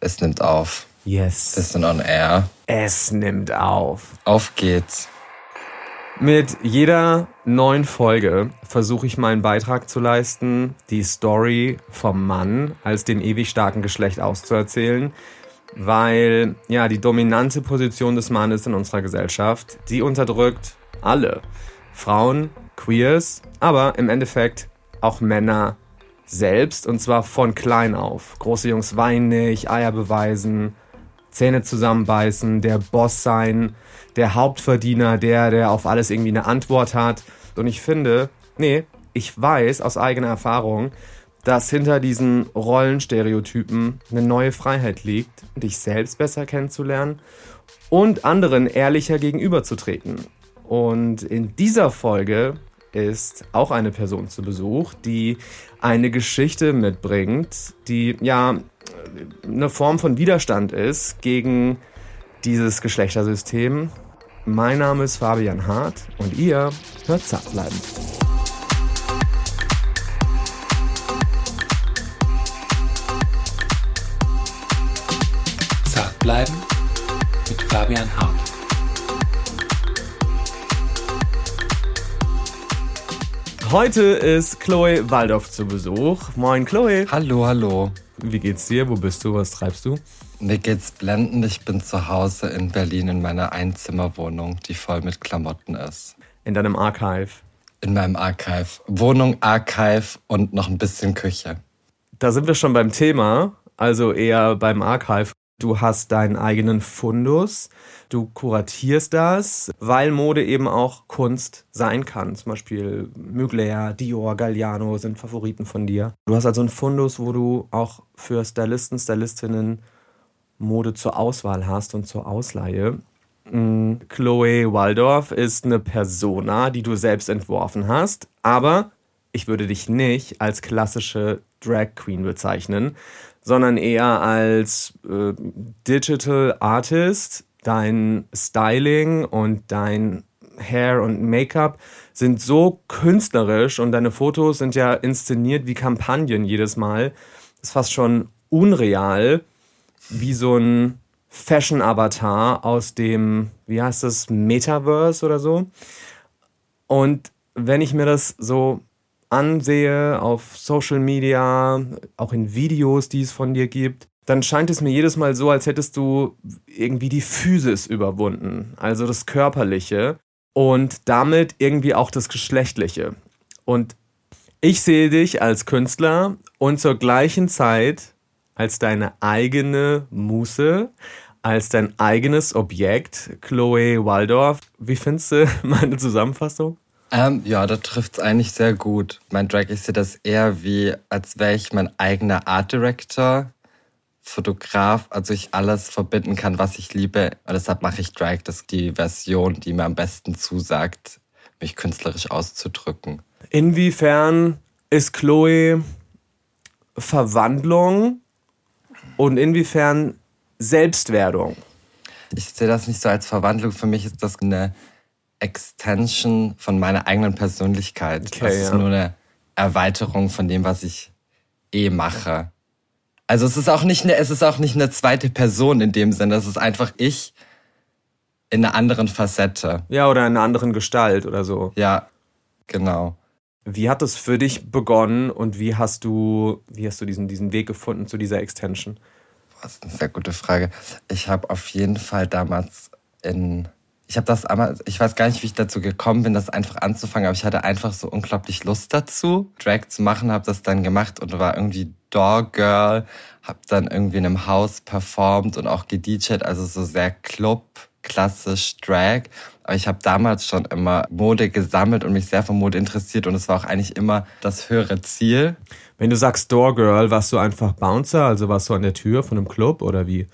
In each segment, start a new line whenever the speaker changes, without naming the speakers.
Es nimmt auf.
Yes.
Wir sind on air.
Es nimmt auf.
Auf geht's.
Mit jeder neuen Folge versuche ich meinen Beitrag zu leisten, die Story vom Mann als dem ewig starken Geschlecht auszuerzählen, weil ja die dominante Position des Mannes in unserer Gesellschaft, die unterdrückt alle. Frauen, Queers, aber im Endeffekt auch Männer selbst und zwar von klein auf. Große Jungs weinen nicht, Eier beweisen, Zähne zusammenbeißen, der Boss sein, der Hauptverdiener, der, der auf alles irgendwie eine Antwort hat. Und ich finde, nee, ich weiß aus eigener Erfahrung, dass hinter diesen Rollenstereotypen eine neue Freiheit liegt, dich selbst besser kennenzulernen und anderen ehrlicher gegenüberzutreten. Und in dieser Folge ist auch eine Person zu Besuch, die eine Geschichte mitbringt, die ja eine Form von Widerstand ist gegen dieses Geschlechtersystem. Mein Name ist Fabian Hart und ihr hört zart bleiben.
Zart bleiben mit Fabian Hart.
Heute ist Chloe Waldorf zu Besuch. Moin Chloe.
Hallo, hallo.
Wie geht's dir? Wo bist du? Was treibst du?
Mir geht's blendend. Ich bin zu Hause in Berlin in meiner Einzimmerwohnung, die voll mit Klamotten ist.
In deinem Archive.
In meinem Archive. Wohnung, Archive und noch ein bisschen Küche.
Da sind wir schon beim Thema, also eher beim Archive. Du hast deinen eigenen Fundus, du kuratierst das, weil Mode eben auch Kunst sein kann. Zum Beispiel Mugler, Dior, Galliano sind Favoriten von dir. Du hast also einen Fundus, wo du auch für Stylisten, Stylistinnen Mode zur Auswahl hast und zur Ausleihe. Mm, Chloe Waldorf ist eine Persona, die du selbst entworfen hast, aber ich würde dich nicht als klassische Drag Queen bezeichnen, sondern eher als äh, Digital Artist. Dein Styling und dein Hair und Make-up sind so künstlerisch und deine Fotos sind ja inszeniert wie Kampagnen jedes Mal. Ist fast schon unreal, wie so ein Fashion-Avatar aus dem, wie heißt das, Metaverse oder so. Und wenn ich mir das so ansehe auf Social Media, auch in Videos, die es von dir gibt, dann scheint es mir jedes Mal so, als hättest du irgendwie die Physis überwunden, also das Körperliche und damit irgendwie auch das Geschlechtliche. Und ich sehe dich als Künstler und zur gleichen Zeit als deine eigene Muße, als dein eigenes Objekt, Chloe Waldorf. Wie findest du meine Zusammenfassung?
Ähm, ja, da trifft's eigentlich sehr gut. Mein Drag, ich sehe das eher wie, als wäre ich mein eigener Art Director, Fotograf, also ich alles verbinden kann, was ich liebe. Und deshalb mache ich Drag, das ist die Version, die mir am besten zusagt, mich künstlerisch auszudrücken.
Inwiefern ist Chloe Verwandlung und inwiefern Selbstwerdung?
Ich sehe das nicht so als Verwandlung. Für mich ist das eine Extension von meiner eigenen Persönlichkeit.
Okay,
das ist
ja.
nur eine Erweiterung von dem, was ich eh mache. Also es ist auch nicht eine, es ist auch nicht eine zweite Person in dem Sinne. Es ist einfach ich in einer anderen Facette.
Ja, oder in einer anderen Gestalt oder so.
Ja, genau.
Wie hat es für dich begonnen und wie hast du, wie hast du diesen, diesen Weg gefunden zu dieser Extension?
Das ist eine sehr gute Frage. Ich habe auf jeden Fall damals in ich habe das einmal, ich weiß gar nicht, wie ich dazu gekommen bin, das einfach anzufangen, aber ich hatte einfach so unglaublich Lust dazu, Drag zu machen, habe das dann gemacht und war irgendwie Door Girl, habe dann irgendwie in einem Haus performt und auch gedjed, also so sehr Club, klassisch Drag. Aber ich habe damals schon immer Mode gesammelt und mich sehr für Mode interessiert und es war auch eigentlich immer das höhere Ziel.
Wenn du sagst Door Girl, warst du einfach Bouncer, also warst du an der Tür von einem Club oder wie?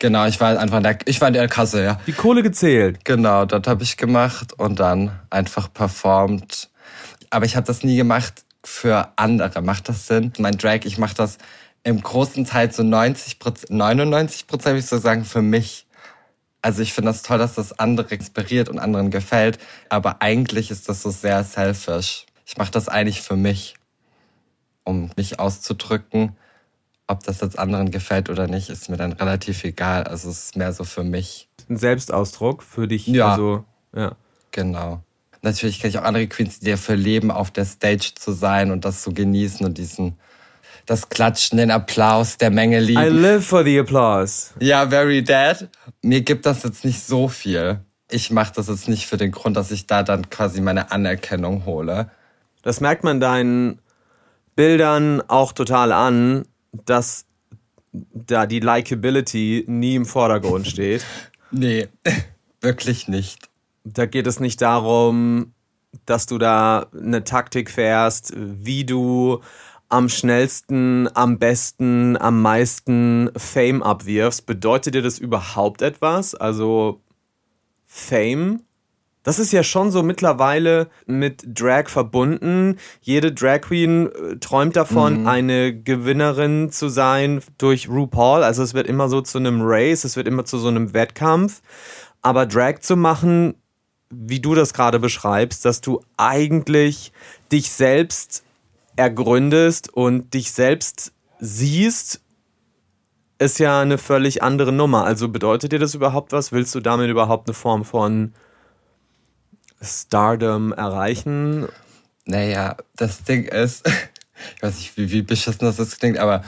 Genau, ich war einfach in der, ich war in der Kasse, ja.
Die Kohle gezählt.
Genau, dort habe ich gemacht und dann einfach performt. Aber ich habe das nie gemacht für andere. Macht das Sinn? Mein Drag, ich mache das im großen Teil so 90 99 Prozent, würde ich so sagen, für mich. Also ich finde das toll, dass das andere inspiriert und anderen gefällt. Aber eigentlich ist das so sehr selfish. Ich mache das eigentlich für mich, um mich auszudrücken Ob das jetzt anderen gefällt oder nicht, ist mir dann relativ egal. Also es ist mehr so für mich.
Ein Selbstausdruck für dich.
Ja.
Also, ja.
Genau. Natürlich kenne ich auch andere Queens, die dafür leben, auf der Stage zu sein und das zu genießen und diesen, das Klatschen, den Applaus der Menge
I
lieben.
live for the applause.
Ja, very dead. Mir gibt das jetzt nicht so viel. Ich mache das jetzt nicht für den Grund, dass ich da dann quasi meine Anerkennung hole.
Das merkt man deinen Bildern auch total an, dass da die Likability nie im Vordergrund steht.
Nee, wirklich nicht.
Da geht es nicht darum, dass du da eine Taktik fährst, wie du am schnellsten, am besten, am meisten Fame abwirfst. Bedeutet dir das überhaupt etwas? Also Fame? Das ist ja schon so mittlerweile mit Drag verbunden. Jede Drag Queen äh, träumt davon, eine Gewinnerin zu sein durch RuPaul. Also es wird immer so zu einem Race, es wird immer zu so einem Wettkampf. Aber Drag zu machen, wie du das gerade beschreibst, dass du eigentlich dich selbst ergründest und dich selbst siehst, ist ja eine völlig andere Nummer. Also bedeutet dir das überhaupt was? Willst du damit überhaupt eine Form von Stardom erreichen?
Naja, das Ding ist, ich weiß nicht, wie, wie beschissen das jetzt klingt, aber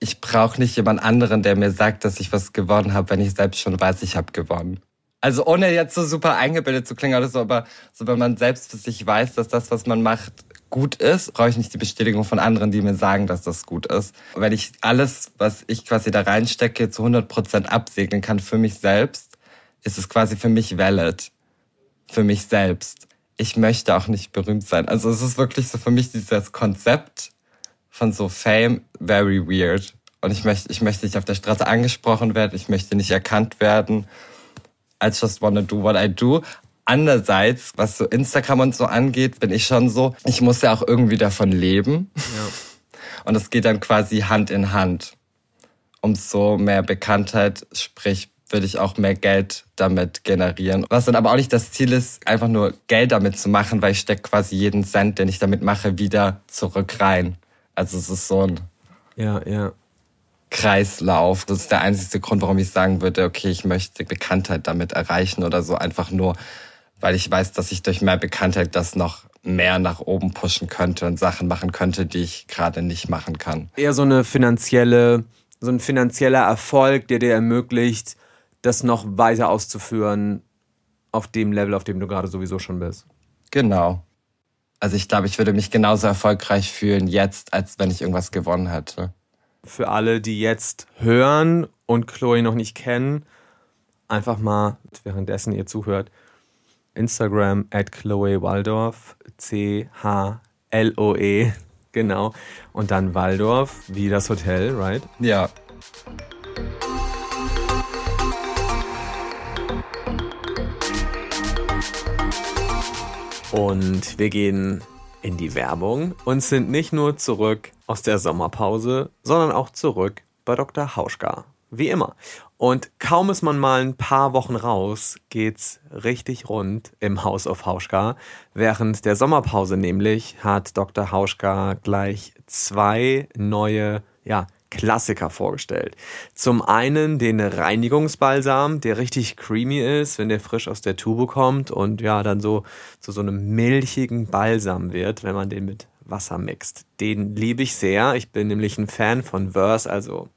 ich brauche nicht jemand anderen, der mir sagt, dass ich was gewonnen habe, wenn ich selbst schon weiß, ich habe gewonnen. Also ohne jetzt so super eingebildet zu klingen oder so, aber so wenn man selbst für sich weiß, dass das, was man macht, gut ist, brauche ich nicht die Bestätigung von anderen, die mir sagen, dass das gut ist. Und wenn ich alles, was ich quasi da reinstecke, zu 100% absegnen kann für mich selbst, ist es quasi für mich valid. Für mich selbst. Ich möchte auch nicht berühmt sein. Also es ist wirklich so für mich dieses Konzept von so Fame very weird. Und ich möchte, ich möchte nicht auf der Straße angesprochen werden, ich möchte nicht erkannt werden. I just wanna do what I do. Andererseits, was so Instagram und so angeht, bin ich schon so, ich muss ja auch irgendwie davon leben. Und es geht dann quasi Hand in Hand. Umso mehr Bekanntheit, sprich, würde ich auch mehr Geld damit generieren. Was dann aber auch nicht das Ziel ist, einfach nur Geld damit zu machen, weil ich stecke quasi jeden Cent, den ich damit mache, wieder zurück rein. Also es ist so ein
Ja, ja.
Kreislauf. Das ist der einzige Grund, warum ich sagen würde, okay, ich möchte Bekanntheit damit erreichen oder so. Einfach nur, weil ich weiß, dass ich durch mehr Bekanntheit das noch mehr nach oben pushen könnte und Sachen machen könnte, die ich gerade nicht machen kann.
Eher so eine finanzielle, so ein finanzieller Erfolg, der dir ermöglicht, das noch weiter auszuführen auf dem Level, auf dem du gerade sowieso schon bist.
Genau. Also ich glaube, ich würde mich genauso erfolgreich fühlen jetzt, als wenn ich irgendwas gewonnen hätte.
Für alle, die jetzt hören und Chloe noch nicht kennen, einfach mal, währenddessen ihr zuhört, Instagram at Chloe Waldorf, C-H-L-O-E, genau. Und dann Waldorf, wie das Hotel, right?
Ja.
Und wir gehen in die Werbung und sind nicht nur zurück aus der Sommerpause, sondern auch zurück bei Dr. Hauschka. Wie immer. Und kaum ist man mal ein paar Wochen raus, geht's richtig rund im House of Hauschka. Während der Sommerpause nämlich hat Dr. Hauschka gleich zwei neue, ja, Klassiker vorgestellt. Zum einen den Reinigungsbalsam, der richtig creamy ist, wenn der frisch aus der Tube kommt und ja, dann so zu so einem milchigen Balsam wird, wenn man den mit Wasser mixt. Den liebe ich sehr. Ich bin nämlich ein Fan von Verse, also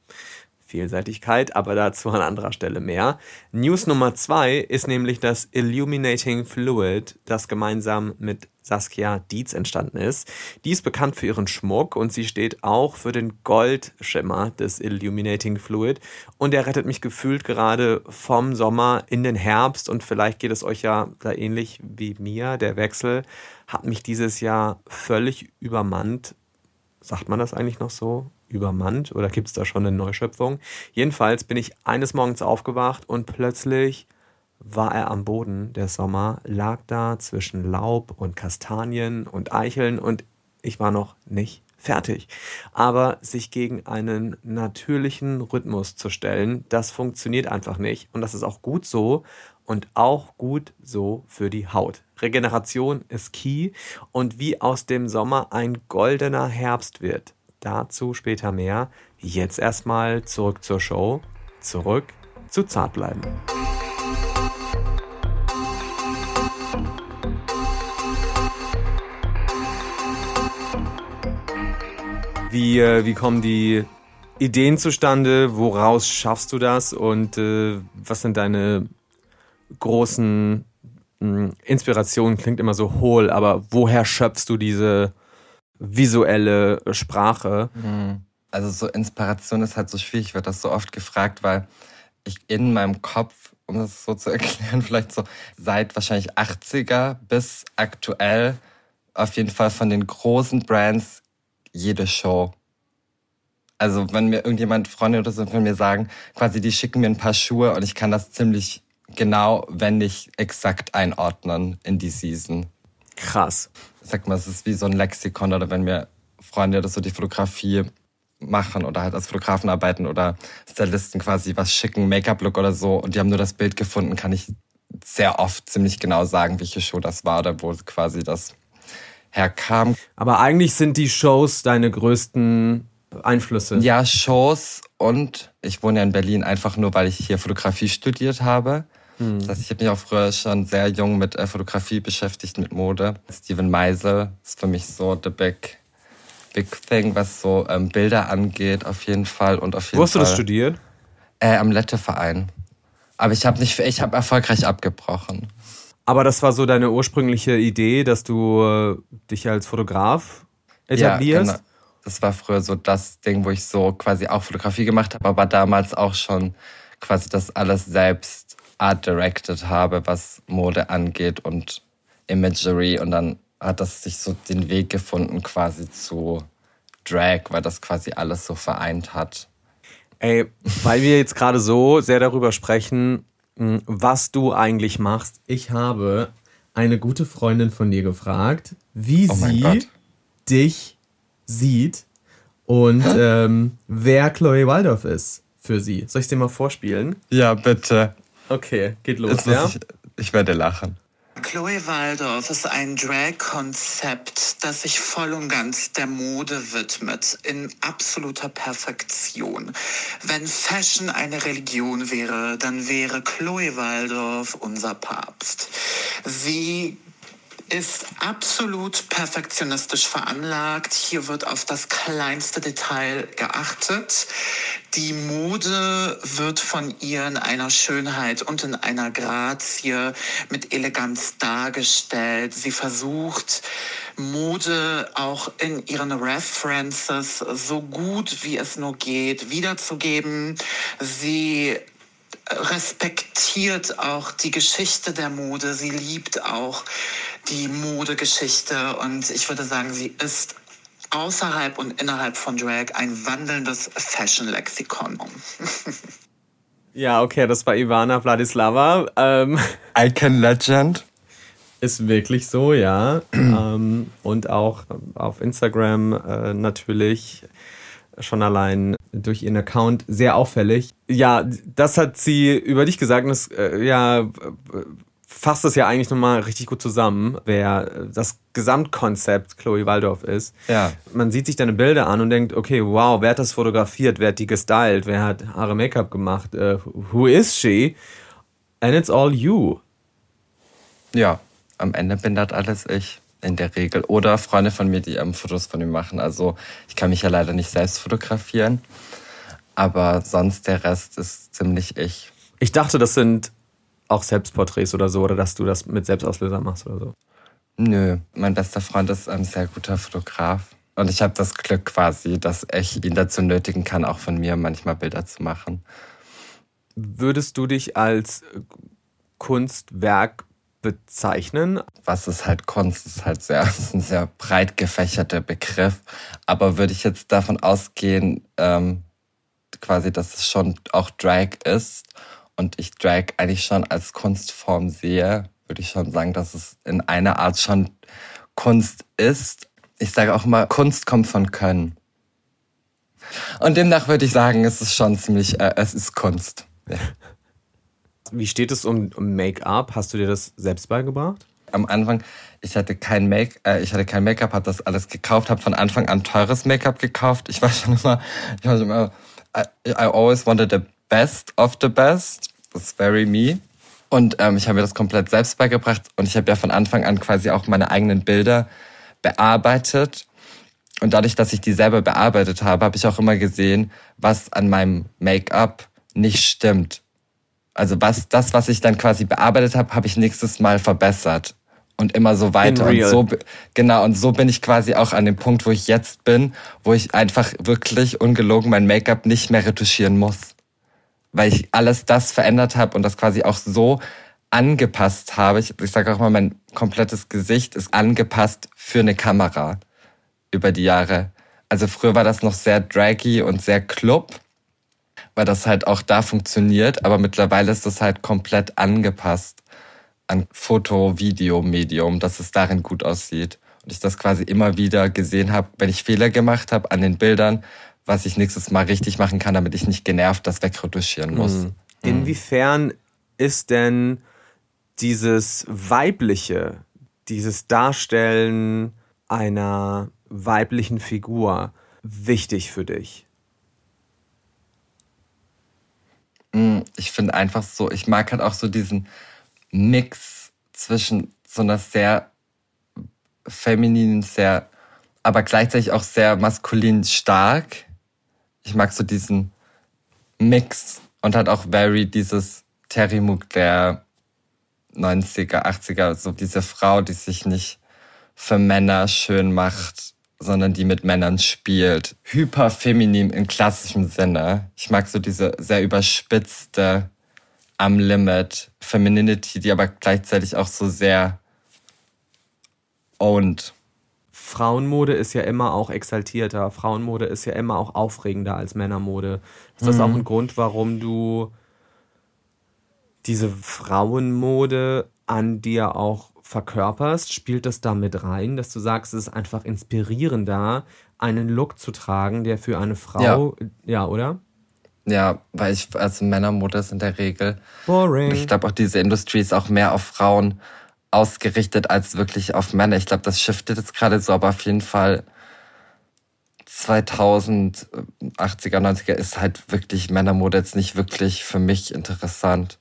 Vielseitigkeit, aber dazu an anderer Stelle mehr. News Nummer zwei ist nämlich das Illuminating Fluid, das gemeinsam mit Saskia Dietz entstanden ist. Die ist bekannt für ihren Schmuck und sie steht auch für den Goldschimmer des Illuminating Fluid und er rettet mich gefühlt gerade vom Sommer in den Herbst und vielleicht geht es euch ja da ähnlich wie mir. Der Wechsel hat mich dieses Jahr völlig übermannt. Sagt man das eigentlich noch so? übermannt oder gibt es da schon eine Neuschöpfung? Jedenfalls bin ich eines Morgens aufgewacht und plötzlich war er am Boden. Der Sommer lag da zwischen Laub und Kastanien und Eicheln und ich war noch nicht fertig. Aber sich gegen einen natürlichen Rhythmus zu stellen, das funktioniert einfach nicht. Und das ist auch gut so und auch gut so für die Haut. Regeneration ist key und wie aus dem Sommer ein goldener Herbst wird, Dazu später mehr. Jetzt erstmal zurück zur Show. Zurück zu Zartbleiben. Wie, äh, wie kommen die Ideen zustande? Woraus schaffst du das? Und äh, was sind deine großen mh, Inspirationen? Klingt immer so hohl, aber woher schöpfst du diese visuelle Sprache?
Also so Inspiration ist halt so schwierig, ich werde das so oft gefragt, weil ich in meinem Kopf, um das so zu erklären, vielleicht so seit wahrscheinlich 80er bis aktuell auf jeden Fall von den großen Brands jede Show. Also wenn mir irgendjemand, Freunde oder so von mir sagen, quasi die schicken mir ein paar Schuhe und ich kann das ziemlich genau, wenn nicht exakt einordnen in die Season.
Krass.
Ich sag mal, es ist wie so ein Lexikon oder wenn mir Freunde das so die Fotografie machen oder halt als Fotografen arbeiten oder Stylisten quasi was schicken, Make-up-Look oder so und die haben nur das Bild gefunden, kann ich sehr oft ziemlich genau sagen, welche Show das war oder wo quasi das herkam.
Aber eigentlich sind die Shows deine größten Einflüsse.
Ja, Shows und ich wohne ja in Berlin einfach nur, weil ich hier Fotografie studiert habe. Das heißt, ich habe mich auch früher schon sehr jung mit äh, Fotografie beschäftigt, mit Mode. Steven Meisel ist für mich so the big, big thing, was so ähm, Bilder angeht, auf jeden Fall. Und auf jeden
Wo hast du
Fall,
das studiert?
Äh, am Letteverein. Aber ich habe nicht, ich habe erfolgreich abgebrochen.
Aber das war so deine ursprüngliche Idee, dass du äh, dich als Fotograf etablierst?
Ja, genau. Das war früher so das Ding, wo ich so quasi auch Fotografie gemacht habe, aber damals auch schon quasi das alles selbst art directed habe, was Mode angeht und Imagery. Und dann hat das sich so den Weg gefunden quasi zu Drag, weil das quasi alles so vereint hat.
Ey, weil wir jetzt gerade so sehr darüber sprechen, was du eigentlich machst. Ich habe eine gute Freundin von dir gefragt, wie
Oh
sie dich sieht und ähm, wer Chloe Waldorf ist für sie. Soll ich dir mal vorspielen?
Ja, bitte.
Okay, geht los.
Jetzt
Ja?
ich, ich werde lachen.
Chloe Waldorf ist ein Drag-Konzept, das sich voll und ganz der Mode widmet, in absoluter Perfektion. Wenn Fashion eine Religion wäre, dann wäre Chloe Waldorf unser Papst. Sie ist absolut perfektionistisch veranlagt. Hier wird auf das kleinste Detail geachtet. Die Mode wird von ihr in einer Schönheit und in einer Grazie mit Eleganz dargestellt. Sie versucht, Mode auch in ihren References so gut wie es nur geht wiederzugeben. Sie respektiert auch die Geschichte der Mode. Sie liebt auch die Modegeschichte und ich würde sagen, sie ist außerhalb und innerhalb von Drag ein wandelndes Fashion-Lexikon.
ja, okay, das war Ivana Vladislava. Ähm,
Icon Legend.
Ist wirklich so, ja. ähm, und auch auf Instagram äh, natürlich schon allein durch ihren Account sehr auffällig. Ja, das hat sie über dich gesagt das äh, ja, äh, fasst das ja eigentlich nochmal richtig gut zusammen, wer äh, das Gesamtkonzept Chloe Waldorf ist.
Ja.
Man sieht sich deine Bilder an und denkt, okay, wow, wer hat das fotografiert, wer hat die gestylt, wer hat Haare Make-up gemacht, äh, who is she? And it's all you.
Ja, am Ende bin das alles ich in der Regel. Oder Freunde von mir, die ähm, Fotos von mir machen. Also ich kann mich ja leider nicht selbst fotografieren. Aber sonst der Rest ist ziemlich ich.
Ich dachte, das sind auch Selbstporträts oder so, oder dass du das mit Selbstauslöser machst oder so.
Nö, mein bester Freund ist ein sehr guter Fotograf. Und ich habe das Glück quasi, dass ich ihn dazu nötigen kann, auch von mir manchmal Bilder zu machen.
Würdest du dich als Kunstwerk bezeichnen?
Was ist halt Kunst? Ist halt sehr, ist ein sehr breit gefächerter Begriff. Aber würde ich jetzt davon ausgehen, ähm, quasi, dass es schon auch Drag ist und ich Drag eigentlich schon als Kunstform sehe, würde ich schon sagen, dass es in einer Art schon Kunst ist. Ich sage auch immer, Kunst kommt von Können. Und demnach würde ich sagen, es ist schon ziemlich, äh, es ist Kunst. Ja.
Wie steht es um, um Make-up? Hast du dir das selbst beigebracht?
am Anfang, ich hatte kein Make, äh, ich hatte kein Make-up, habe das alles gekauft, habe von Anfang an teures Make-up gekauft. Ich war schon immer, ich war schon immer, I, I always wanted the best of the best. That's very me. Und ähm, ich habe mir das komplett selbst beigebracht und ich habe ja von Anfang an quasi auch meine eigenen Bilder bearbeitet. Und dadurch, dass ich die selber bearbeitet habe, habe ich auch immer gesehen, was an meinem Make-up nicht stimmt. Also was das, was ich dann quasi bearbeitet habe, habe ich nächstes Mal verbessert und immer so weiter. Und so genau und so bin ich quasi auch an dem Punkt, wo ich jetzt bin, wo ich einfach wirklich ungelogen mein Make-up nicht mehr retuschieren muss, weil ich alles das verändert habe und das quasi auch so angepasst habe. Ich, ich sage auch mal, mein komplettes Gesicht ist angepasst für eine Kamera über die Jahre. Also früher war das noch sehr draggy und sehr club weil das halt auch da funktioniert, aber mittlerweile ist das halt komplett angepasst an Foto, Video, Medium, dass es darin gut aussieht. Und ich das quasi immer wieder gesehen habe, wenn ich Fehler gemacht habe an den Bildern, was ich nächstes Mal richtig machen kann, damit ich nicht genervt das wegretuschieren muss. Mhm.
Inwiefern ist denn dieses weibliche, dieses Darstellen einer weiblichen Figur wichtig für dich?
Mm, ich finde einfach so, ich mag halt auch so diesen Mix zwischen so einer sehr femininen, sehr, aber gleichzeitig auch sehr maskulin stark. Ich mag so diesen Mix und halt auch very dieses Terry Mook der 90er, 80er, so diese Frau, die sich nicht für Männer schön macht sondern die mit Männern spielt. Hyperfeminin im klassischen Sinne. Ich mag so diese sehr überspitzte, am Limit Femininity, die aber gleichzeitig auch so sehr owned.
Frauenmode ist ja immer auch exaltierter. Frauenmode ist ja immer auch aufregender als Männermode. Ist das mhm. auch ein Grund, warum du diese Frauenmode an dir auch verkörperst, spielt das da mit rein, dass du sagst, es ist einfach inspirierender, einen Look zu tragen, der für eine Frau, ja, ja oder?
Ja, weil ich, also Männermode ist in der Regel. Boring. Ich glaube auch diese Industrie ist auch mehr auf Frauen ausgerichtet als wirklich auf Männer. Ich glaube, das shiftet jetzt gerade so, aber auf jeden Fall 2080er, 90er ist halt wirklich Männermode jetzt nicht wirklich für mich interessant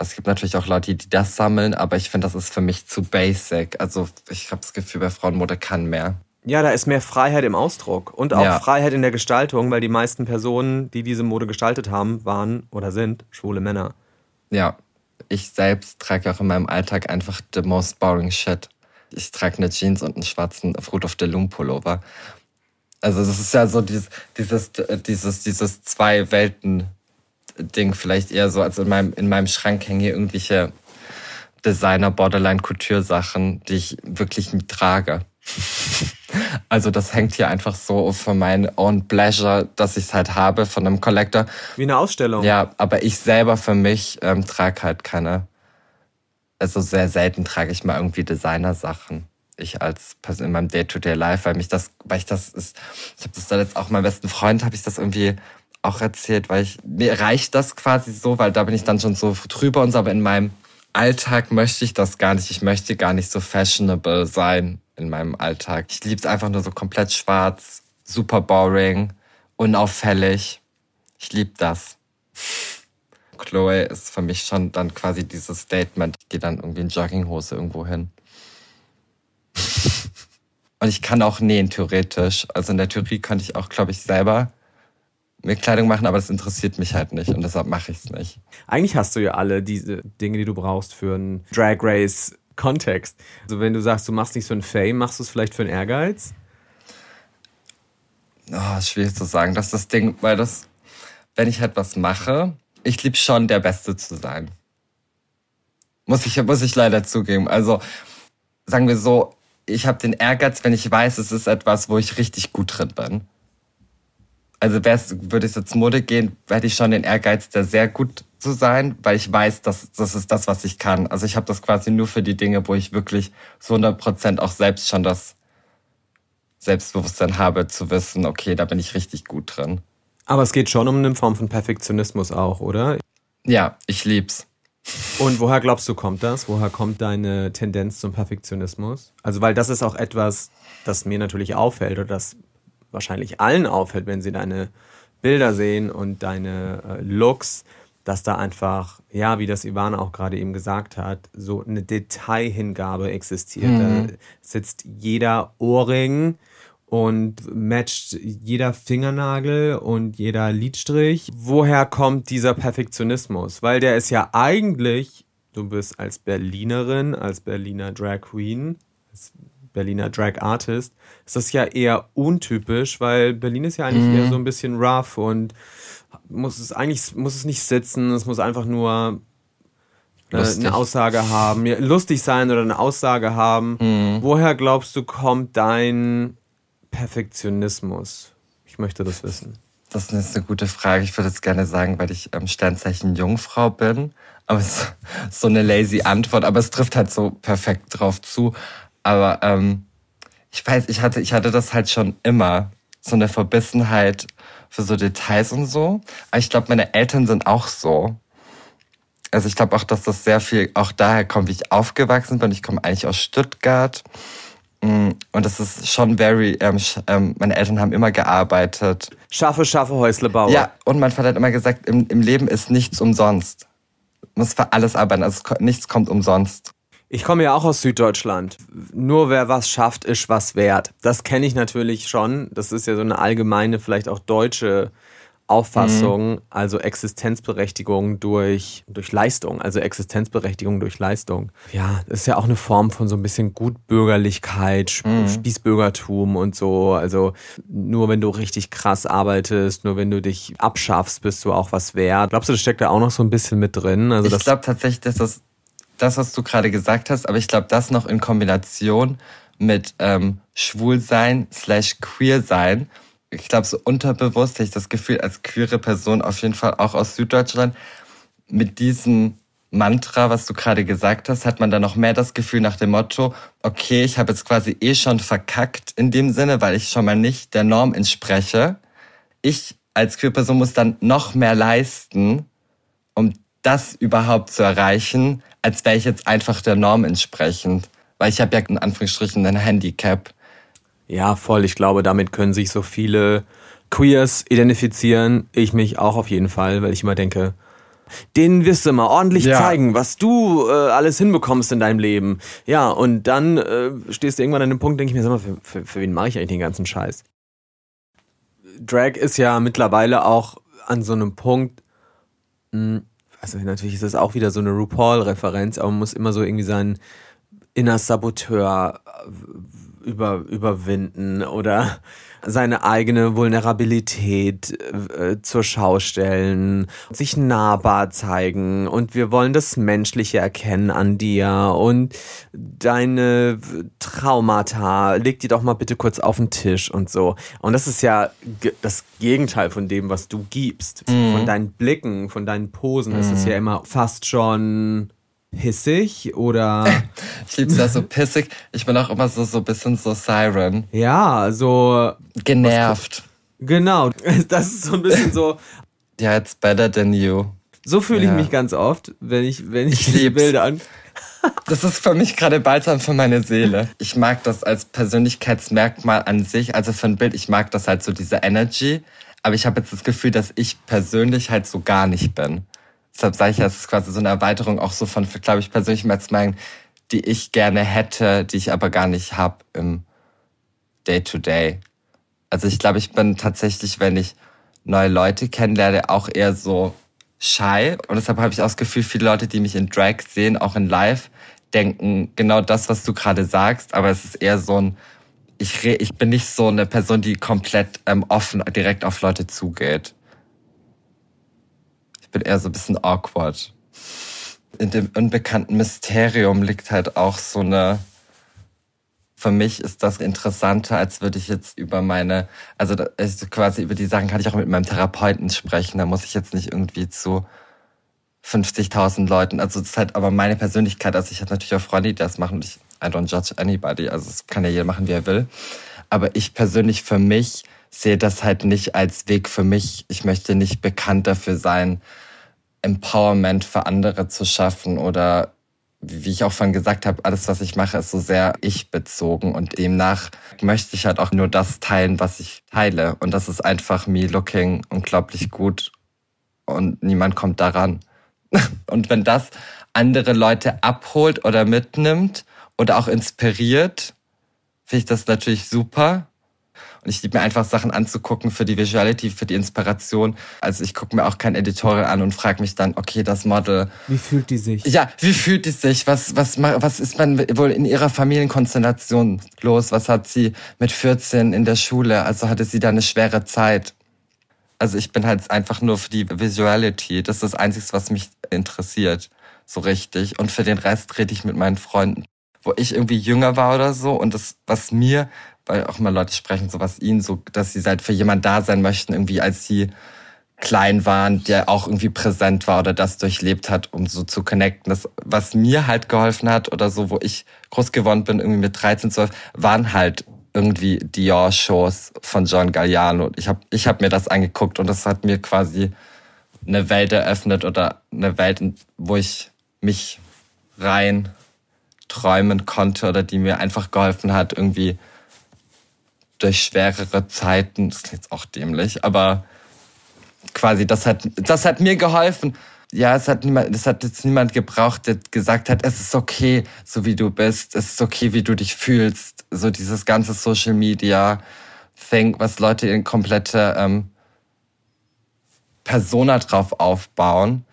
es gibt natürlich auch Leute, die das sammeln, aber ich finde, das ist für mich zu basic. Also ich habe das Gefühl, bei Frauenmode kann mehr.
Ja, da ist mehr Freiheit im Ausdruck und auch ja. Freiheit in der Gestaltung, weil die meisten Personen, die diese Mode gestaltet haben, waren oder sind schwule Männer.
Ja, ich selbst trage auch in meinem Alltag einfach the most boring shit. Ich trage eine Jeans und einen schwarzen Fruit of the Loom Pullover. Also das ist ja so dieses, dieses, dieses, dieses zwei Welten Ding vielleicht eher so, als in meinem, in meinem Schrank hängen hier irgendwelche Designer, Borderline, Couture-Sachen, die ich wirklich trage. Also das hängt hier einfach so für mein own pleasure, dass ich es halt habe von einem Collector.
Wie eine Ausstellung.
Ja, aber ich selber für mich ähm, trage halt keine, also sehr selten trage ich mal irgendwie Designer-Sachen. Ich als Person in meinem Day-to-Day-Life, weil mich das, weil ich das ist, ich habe das da jetzt auch meinem besten Freund, habe ich das irgendwie auch erzählt, weil ich, mir reicht das quasi so, weil da bin ich dann schon so drüber und so, aber in meinem Alltag möchte ich das gar nicht. Ich möchte gar nicht so fashionable sein in meinem Alltag. Ich liebe es einfach nur so komplett schwarz, super boring, unauffällig. Ich liebe das. Chloe ist für mich schon dann quasi dieses Statement. Ich gehe dann irgendwie in Jogginghose irgendwo hin. Und ich kann auch nähen, theoretisch. Also in der Theorie könnte ich auch, glaube ich, selber mir Kleidung machen, aber das interessiert mich halt nicht und deshalb mache ich es nicht.
Eigentlich hast du ja alle diese Dinge, die du brauchst für einen Drag Race Kontext. Also wenn du sagst, du machst nichts für einen Fame, machst du es vielleicht für einen Ehrgeiz?
Oh, schwierig zu sagen. Das ist das Ding, weil das, wenn ich halt was mache, ich liebe schon der Beste zu sein. Muss ich, muss ich leider zugeben. Also sagen wir so, ich habe den Ehrgeiz, wenn ich weiß, es ist etwas, wo ich richtig gut drin bin also würde es jetzt Mode gehen, hätte ich schon den Ehrgeiz, da sehr gut zu sein, weil ich weiß, dass das ist das, was ich kann. Also ich habe das quasi nur für die Dinge, wo ich wirklich so 100 Prozent auch selbst schon das Selbstbewusstsein habe, zu wissen, okay, da bin ich richtig gut drin.
Aber es geht schon um eine Form von Perfektionismus auch, oder?
Ja, ich lieb's.
Und woher glaubst du, kommt das? Woher kommt deine Tendenz zum Perfektionismus? Also, weil das ist auch etwas, das mir natürlich auffällt oder das wahrscheinlich allen auffällt, wenn sie deine Bilder sehen und deine äh, Looks, dass da einfach, ja, wie das Ivana auch gerade eben gesagt hat, so eine Detailhingabe existiert. Mhm. Da sitzt jeder Ohrring und matcht jeder Fingernagel und jeder Lidstrich. Woher kommt dieser Perfektionismus? Weil der ist ja eigentlich, du bist als Berlinerin, als Berliner Drag Queen, als Berliner Drag Artist, ist das ja eher untypisch, weil Berlin ist ja eigentlich mhm. eher so ein bisschen rough und muss es eigentlich muss es nicht sitzen, es muss einfach nur äh, eine Aussage haben, lustig sein oder eine Aussage haben. Mhm. Woher glaubst du, kommt dein Perfektionismus? Ich möchte das wissen.
Das ist eine gute Frage. Ich würde jetzt gerne sagen, weil ich ähm, Sternzeichen Jungfrau bin. Aber es ist so eine lazy Antwort, aber es trifft halt so perfekt drauf zu. Aber ähm, ich weiß, ich hatte, ich hatte das halt schon immer. So eine Verbissenheit für so Details und so. Aber ich glaube, meine Eltern sind auch so. Also ich glaube auch, dass das sehr viel auch daher kommt, wie ich aufgewachsen bin. Ich komme eigentlich aus Stuttgart. Mm, und das ist schon very, ähm, ähm, meine Eltern haben immer gearbeitet.
Schaffe, schaffe, Häusle baue.
Ja, und mein Vater hat immer gesagt, im, im Leben ist nichts umsonst. Muss für alles arbeiten, also nichts kommt umsonst.
Ich komme ja auch aus Süddeutschland. Nur wer was schafft, ist was wert. Das kenne ich natürlich schon. Das ist ja so eine allgemeine, vielleicht auch deutsche Auffassung, mhm. also Existenzberechtigung durch, durch Leistung, also Existenzberechtigung durch Leistung. Ja, das ist ja auch eine Form von so ein bisschen Gutbürgerlichkeit, mhm. Spießbürgertum und so. Also nur wenn du richtig krass arbeitest, nur wenn du dich abschaffst, bist du auch was wert. Glaubst du, das steckt da auch noch so ein bisschen mit drin?
Also ich glaube tatsächlich, dass das, das, was du gerade gesagt hast, aber ich glaube, das noch in Kombination mit ähm, Schwulsein slash Queersein ich glaube, so unterbewusst habe ich das Gefühl, als queere Person, auf jeden Fall auch aus Süddeutschland, mit diesem Mantra, was du gerade gesagt hast, hat man dann noch mehr das Gefühl nach dem Motto, okay, ich habe jetzt quasi eh schon verkackt in dem Sinne, weil ich schon mal nicht der Norm entspreche. Ich als queere Person muss dann noch mehr leisten, um das überhaupt zu erreichen, als wäre ich jetzt einfach der Norm entsprechend. Weil ich habe ja in Anführungsstrichen ein Handicap.
Ja, voll. Ich glaube, damit können sich so viele Queers identifizieren. Ich mich auch auf jeden Fall, weil ich immer denke, denen wirst du mal ordentlich ja. zeigen, was du äh, alles hinbekommst in deinem Leben. Ja, und dann äh, stehst du irgendwann an dem Punkt, denke ich mir, sag mal, für, für, für wen mache ich eigentlich den ganzen Scheiß? Drag ist ja mittlerweile auch an so einem Punkt, mh, hm, also natürlich ist das auch wieder so eine RuPaul-Referenz, aber man muss immer so irgendwie sein inner Saboteur über, überwinden oder seine eigene Vulnerabilität äh, zur Schau stellen, sich nahbar zeigen und wir wollen das Menschliche erkennen an dir und deine Traumata, leg die doch mal bitte kurz auf den Tisch und so. Und das ist ja das Gegenteil von dem, was du gibst. Mhm. Von deinen Blicken, von deinen Posen mhm. ist es ja immer fast schon pissig oder.
ich liebe es ja so pissig. Ich bin auch immer so, so ein bisschen so Siren.
Ja, so.
Genervt.
Genau. Das ist so ein bisschen so.
ja, it's better than you.
So fühle ja. ich mich ganz oft, wenn ich, wenn ich, ich die Bilder an.
Das ist für mich gerade balsam für meine Seele. Ich mag das als Persönlichkeitsmerkmal an sich, also für ein Bild, ich mag das halt so, diese Energy. Aber ich habe jetzt das Gefühl, dass ich persönlich halt so gar nicht bin. Deshalb sage ich, es ist quasi so eine Erweiterung auch so von, glaube ich, persönlichen Merkmalen, die ich gerne hätte, die ich aber gar nicht habe im Day-to-Day. -Day. Also ich glaube, ich bin tatsächlich, wenn ich neue Leute kennenlerne, auch eher so shy. Und deshalb habe ich auch das Gefühl, viele Leute, die mich in Drag sehen, auch in Live, denken genau das, was du gerade sagst. Aber es ist eher so ein, ich, ich bin nicht so eine Person, die komplett ähm, offen direkt auf Leute zugeht. Bin eher so ein bisschen awkward. In dem unbekannten Mysterium liegt halt auch so eine, für mich ist das interessanter, als würde ich jetzt über meine, also quasi über die Sachen kann ich auch mit meinem Therapeuten sprechen. Da muss ich jetzt nicht irgendwie zu 50.000 Leuten. Also das ist halt aber meine Persönlichkeit. Also ich habe natürlich auch Freunde, die das machen. Und ich, I don't judge anybody. Also es kann ja jeder machen, wie er will. Aber ich persönlich für mich sehe das halt nicht als Weg für mich. Ich möchte nicht bekannt dafür sein, Empowerment für andere zu schaffen oder wie ich auch vorhin gesagt habe, alles, was ich mache, ist so sehr ich-bezogen und demnach möchte ich halt auch nur das teilen, was ich teile. Und das ist einfach me looking unglaublich gut und niemand kommt daran. Und wenn das andere Leute abholt oder mitnimmt oder auch inspiriert, finde ich das natürlich super. Und ich liebe mir einfach Sachen anzugucken für die Visuality, für die Inspiration. Also ich gucke mir auch kein Editorial an und frage mich dann, okay, das Model.
Wie fühlt die sich?
Ja, wie fühlt die sich? Was, was, was ist man wohl in ihrer Familienkonstellation los? Was hat sie mit 14 in der Schule? Also hatte sie da eine schwere Zeit? Also ich bin halt einfach nur für die Visuality. Das ist das Einzige, was mich interessiert. So richtig. Und für den Rest rede ich mit meinen Freunden. Wo ich irgendwie jünger war oder so und das, was mir weil auch immer Leute sprechen, so was ihnen so, dass sie halt für jemand da sein möchten, irgendwie als sie klein waren, der auch irgendwie präsent war oder das durchlebt hat, um so zu connecten. Das, was mir halt geholfen hat oder so, wo ich groß geworden bin, irgendwie mit 13, 12, waren halt irgendwie Dior-Shows von John Galliano. Ich habe ich hab mir das angeguckt und das hat mir quasi eine Welt eröffnet oder eine Welt, wo ich mich rein träumen konnte oder die mir einfach geholfen hat, irgendwie durch schwerere Zeiten, das klingt jetzt auch dämlich, aber quasi das hat, das hat mir geholfen. Ja, es hat niemand, es hat jetzt niemand gebraucht, der gesagt hat, es ist okay, so wie du bist, es ist okay, wie du dich fühlst. So dieses ganze Social Media Thing, was Leute in komplette ähm, Persona drauf aufbauen.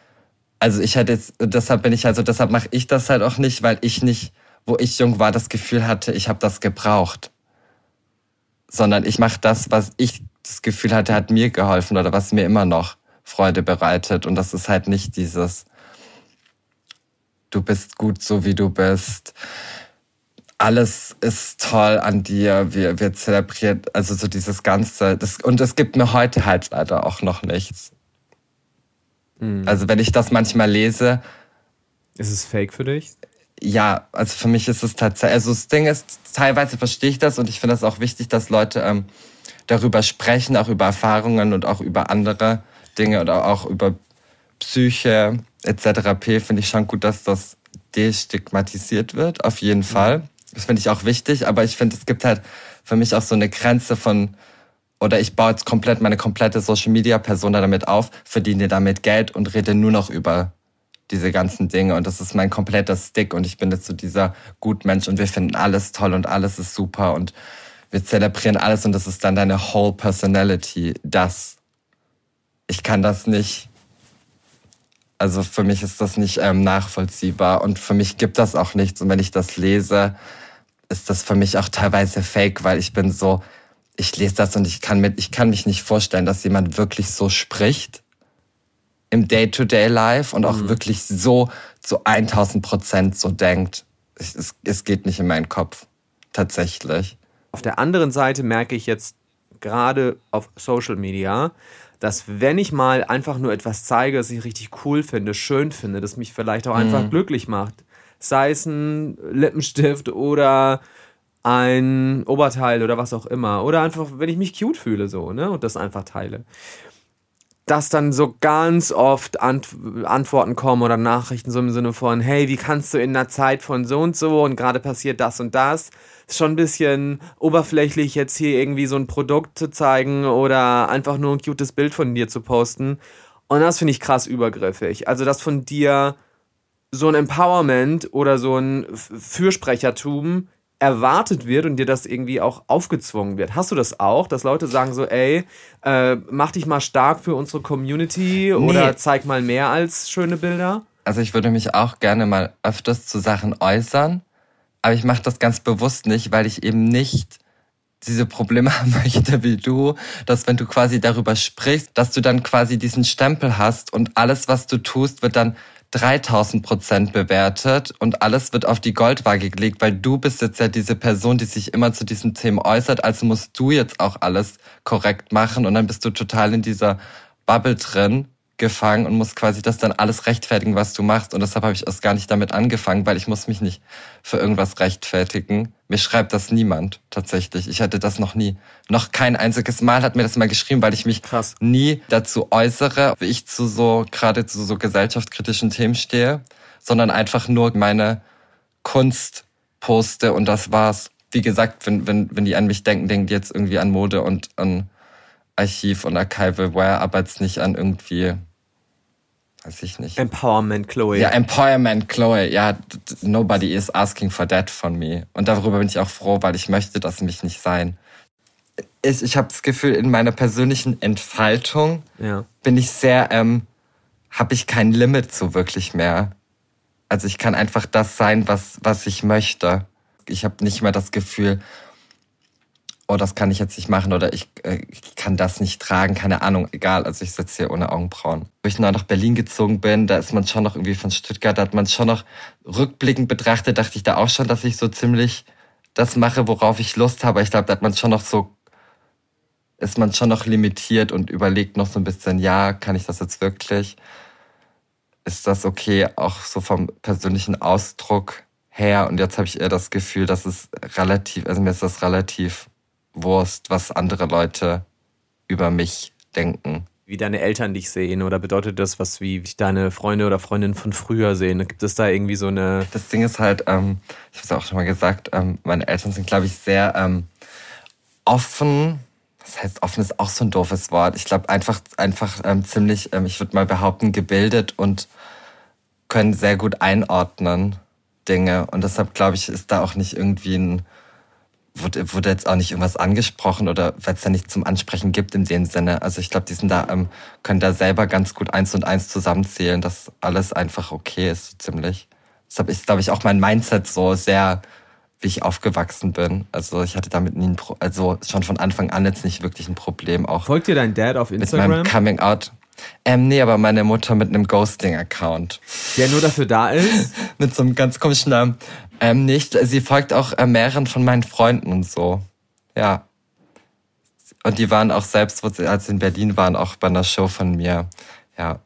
Also ich hatte jetzt, deshalb bin ich also, deshalb mache ich das halt auch nicht, weil ich nicht, wo ich jung war, das Gefühl hatte, ich habe das gebraucht sondern ich mache das, was ich das Gefühl hatte, hat mir geholfen oder was mir immer noch Freude bereitet. Und das ist halt nicht dieses, du bist gut so wie du bist. Alles ist toll an dir. Wir, wir zelebrieren, also so dieses Ganze. Das, und es gibt mir heute halt leider auch noch nichts. Mhm. Also wenn ich das manchmal lese.
Ist es fake für dich?
Ja, also für mich ist es tatsächlich, also das Ding ist, teilweise verstehe ich das und ich finde es auch wichtig, dass Leute ähm, darüber sprechen, auch über Erfahrungen und auch über andere Dinge oder auch über Psyche etc. p. Finde ich schon gut, dass das destigmatisiert wird, auf jeden mhm. Fall. Das finde ich auch wichtig, aber ich finde, es gibt halt für mich auch so eine Grenze von, oder ich baue jetzt komplett meine komplette Social Media Persona damit auf, verdiene damit Geld und rede nur noch über diese ganzen Dinge und das ist mein kompletter Stick und ich bin jetzt so dieser Gutmensch und wir finden alles toll und alles ist super und wir zelebrieren alles und das ist dann deine whole personality. Das. Ich kann das nicht. Also für mich ist das nicht ähm, nachvollziehbar und für mich gibt das auch nichts und wenn ich das lese, ist das für mich auch teilweise fake, weil ich bin so, ich lese das und ich kann mit, ich kann mich nicht vorstellen, dass jemand wirklich so spricht im Day-to-Day-Life und auch mhm. wirklich so zu 1000 Prozent so denkt. Es, es geht nicht in meinen Kopf. Tatsächlich.
Auf der anderen Seite merke ich jetzt gerade auf Social Media, dass wenn ich mal einfach nur etwas zeige, das ich richtig cool finde, schön finde, das mich vielleicht auch einfach mhm. glücklich macht, sei es ein Lippenstift oder ein Oberteil oder was auch immer oder einfach, wenn ich mich cute fühle so, ne, und das einfach teile dass dann so ganz oft Ant Antworten kommen oder Nachrichten so im Sinne von, hey, wie kannst du in einer Zeit von so und so und gerade passiert das und das. Ist schon ein bisschen oberflächlich, jetzt hier irgendwie so ein Produkt zu zeigen oder einfach nur ein cutes Bild von dir zu posten. Und das finde ich krass übergriffig. Also, dass von dir so ein Empowerment oder so ein Fürsprechertum erwartet wird und dir das irgendwie auch aufgezwungen wird. Hast du das auch, dass Leute sagen so, ey, äh, mach dich mal stark für unsere Community nee. oder zeig mal mehr als schöne Bilder?
Also ich würde mich auch gerne mal öfters zu Sachen äußern, aber ich mache das ganz bewusst nicht, weil ich eben nicht diese Probleme haben möchte wie du, dass wenn du quasi darüber sprichst, dass du dann quasi diesen Stempel hast und alles, was du tust, wird dann 3000 Prozent bewertet und alles wird auf die Goldwaage gelegt, weil du bist jetzt ja diese Person, die sich immer zu diesen Themen äußert, also musst du jetzt auch alles korrekt machen und dann bist du total in dieser Bubble drin gefangen und musst quasi das dann alles rechtfertigen, was du machst und deshalb habe ich erst gar nicht damit angefangen, weil ich muss mich nicht für irgendwas rechtfertigen, Mir schreibt das niemand tatsächlich. Ich hatte das noch nie. Noch kein einziges Mal hat mir das mal geschrieben, weil ich mich
Krass.
nie dazu äußere, wie ich zu so, gerade zu so gesellschaftskritischen Themen stehe, sondern einfach nur meine Kunst poste und das war's. Wie gesagt, wenn, wenn, wenn die an mich denken, denken die jetzt irgendwie an Mode und an Archiv und Archival Ware, aber jetzt nicht an irgendwie, weiß ich nicht.
Empowerment, Chloe.
Ja, Empowerment, Chloe. Ja, nobody is asking for that von me. Und darüber bin ich auch froh, weil ich möchte das mich nicht sein. Ich, ich habe das Gefühl, in meiner persönlichen Entfaltung
ja.
bin ich sehr, ähm, habe ich kein Limit so wirklich mehr. Also ich kann einfach das sein, was, was ich möchte. Ich habe nicht mehr das Gefühl, oh, das kann ich jetzt nicht machen oder ich, äh, ich kann das nicht tragen, keine Ahnung, egal. Also ich sitze hier ohne Augenbrauen. Wo ich neu nach Berlin gezogen bin, da ist man schon noch irgendwie von Stuttgart, da hat man schon noch rückblickend betrachtet, dachte ich da auch schon, dass ich so ziemlich das mache, worauf ich Lust habe. Ich glaube, da hat man schon noch so ist man schon noch limitiert und überlegt noch so ein bisschen, ja, kann ich das jetzt wirklich? Ist das okay, auch so vom persönlichen Ausdruck her? Und jetzt habe ich eher das Gefühl, dass es relativ, also mir ist das relativ Wurst, was andere Leute über mich denken.
Wie deine Eltern dich sehen oder bedeutet das, was wie dich deine Freunde oder Freundinnen von früher sehen? Gibt es da irgendwie so eine.
Das Ding ist halt, ähm, ich habe es auch schon mal gesagt, ähm, meine Eltern sind, glaube ich, sehr ähm, offen. Das heißt, offen ist auch so ein doofes Wort. Ich glaube einfach, einfach ähm, ziemlich, ähm, ich würde mal behaupten, gebildet und können sehr gut einordnen Dinge. Und deshalb glaube ich, ist da auch nicht irgendwie ein, wurde, wurde jetzt auch nicht irgendwas angesprochen oder weil es da nichts zum Ansprechen gibt in dem Sinne. Also ich glaube, die sind da, ähm, können da selber ganz gut eins und eins zusammenzählen, dass alles einfach okay ist, so ziemlich. Deshalb ist, glaube ich, auch mein Mindset so sehr, wie ich aufgewachsen bin. Also ich hatte damit nie ein Pro also schon von Anfang an jetzt nicht wirklich ein Problem, auch
Folgt dir dein Dad auf
mit
Instagram?
meinem Coming Out. Ähm, nee, aber meine Mutter mit einem Ghosting-Account.
der nur dafür da ist?
Mit so einem ganz komischen Namen. Ähm, nicht, sie folgt auch äh, mehreren von meinen Freunden und so. Ja. Und die waren auch selbst, als sie in Berlin waren, auch bei einer Show von mir. Ja.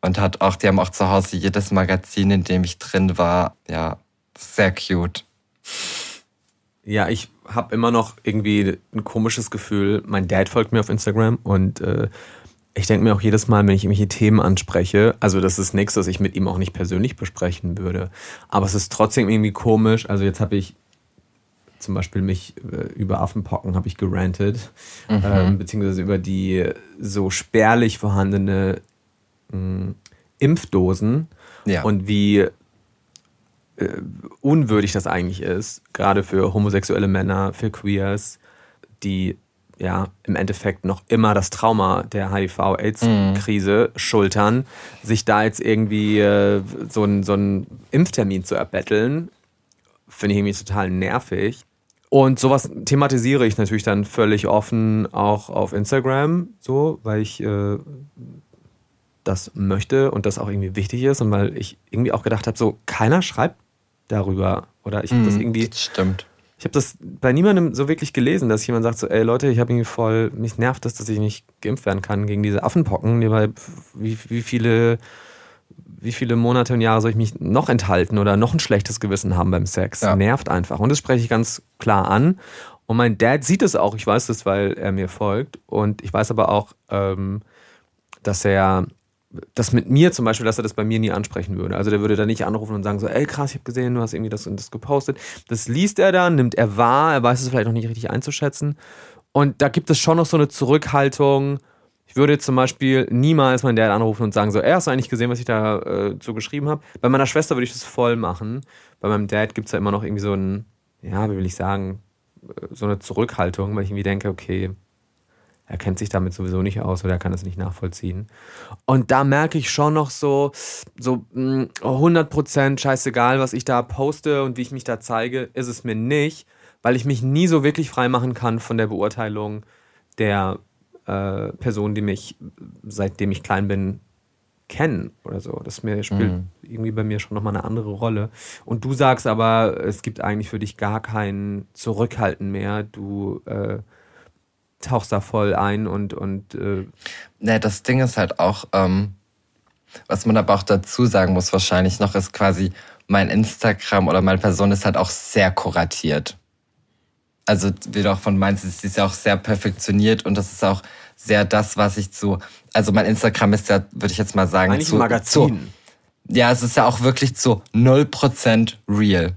Und hat auch, die haben auch zu Hause jedes Magazin, in dem ich drin war. Ja, sehr cute.
Ja, ich habe immer noch irgendwie ein komisches Gefühl. Mein Dad folgt mir auf Instagram und äh, ich denke mir auch jedes Mal, wenn ich irgendwelche Themen anspreche, also das ist nichts, was ich mit ihm auch nicht persönlich besprechen würde. Aber es ist trotzdem irgendwie komisch. Also jetzt habe ich zum Beispiel mich äh, über Affenpocken habe ich gerantet, ähm, beziehungsweise über die so spärlich vorhandene mh, Impfdosen
Ja.
und wie äh, unwürdig das eigentlich ist, gerade für homosexuelle Männer, für Queers, die ja im Endeffekt noch immer das Trauma der HIV-AIDS-Krise schultern, sich da jetzt irgendwie äh, so einen so einen Impftermin zu erbetteln, finde ich irgendwie total nervig. Und sowas thematisiere ich natürlich dann völlig offen auch auf Instagram, so, weil ich äh, das möchte und das auch irgendwie wichtig ist und weil ich irgendwie auch gedacht habe, so keiner schreibt darüber oder ich habe das irgendwie,
Das stimmt.
Ich habe das bei niemandem so wirklich gelesen, dass jemand sagt so, ey Leute, ich habe irgendwie voll, mich nervt das, dass ich nicht geimpft werden kann gegen diese Affenpocken, wie, wie viele wie viele Monate und Jahre soll ich mich noch enthalten oder noch ein schlechtes Gewissen haben beim Sex?
Ja.
Nervt einfach. Und das spreche ich ganz klar an. Und mein Dad sieht es auch. Ich weiß das, weil er mir folgt. Und ich weiß aber auch, ähm, dass er das mit mir zum Beispiel, dass er das bei mir nie ansprechen würde. Also der würde da nicht anrufen und sagen so, ey krass, ich habe gesehen, du hast irgendwie das und das gepostet. Das liest er dann, nimmt er wahr, er weiß es vielleicht noch nicht richtig einzuschätzen. Und da gibt es schon noch so eine Zurückhaltung. Ich würde zum Beispiel niemals meinen Dad anrufen und sagen so, ey, hast du eigentlich gesehen, was ich da äh, so geschrieben habe? Bei meiner Schwester würde ich das voll machen. Bei meinem Dad gibt es ja immer noch irgendwie so ein, ja, wie will ich sagen, äh, so eine Zurückhaltung, weil ich irgendwie denke, okay, er kennt sich damit sowieso nicht aus oder er kann es nicht nachvollziehen. Und da merke ich schon noch so, so mh, 100% scheißegal, was ich da poste und wie ich mich da zeige, ist es mir nicht, weil ich mich nie so wirklich frei machen kann von der Beurteilung der äh, Person, die mich seitdem ich klein bin kennen oder so. Das mir spielt
Mhm.
irgendwie bei mir schon nochmal eine andere Rolle. Und du sagst aber, es gibt eigentlich für dich gar kein Zurückhalten mehr. Du äh, tauchst da voll ein und, und äh,
Ne, das Ding ist halt auch, ähm, was man aber auch dazu sagen muss wahrscheinlich noch, ist quasi mein Instagram oder meine Person ist halt auch sehr kuratiert. Also, wie du auch von meinst, ist sie ist ja auch sehr perfektioniert und das ist auch sehr das, was ich zu, also mein Instagram ist ja, würde ich jetzt mal sagen,
Eigentlich
zu,
ein Magazin.
Zu, ja, es ist ja auch wirklich zu 0% real.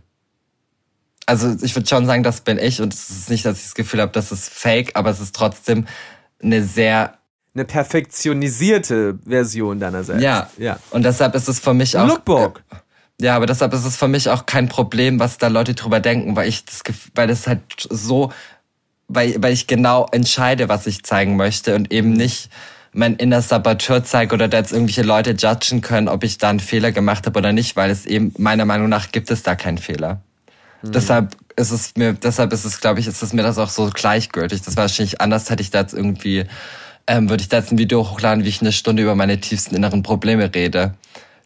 Also ich würde schon sagen, das bin ich und es ist nicht, dass ich das Gefühl habe, das ist fake, aber es ist trotzdem eine sehr
Eine perfektionisierte Version deinerseits.
ja.
ja.
Und deshalb ist es für mich auch
Lookbook.
Ja, aber deshalb ist es für mich auch kein Problem, was da Leute drüber denken, weil ich das, weil das halt so, weil, weil ich genau entscheide, was ich zeigen möchte und eben nicht mein inner Saboteur zeige oder da jetzt irgendwelche Leute judgen können, ob ich da einen Fehler gemacht habe oder nicht, weil es eben meiner Meinung nach gibt es da keinen Fehler. Deshalb ist es mir, deshalb ist es, glaube ich, ist es mir das auch so gleichgültig. Das war wahrscheinlich anders, hätte ich da jetzt irgendwie, ähm, würde ich da jetzt ein Video hochladen, wie ich eine Stunde über meine tiefsten inneren Probleme rede.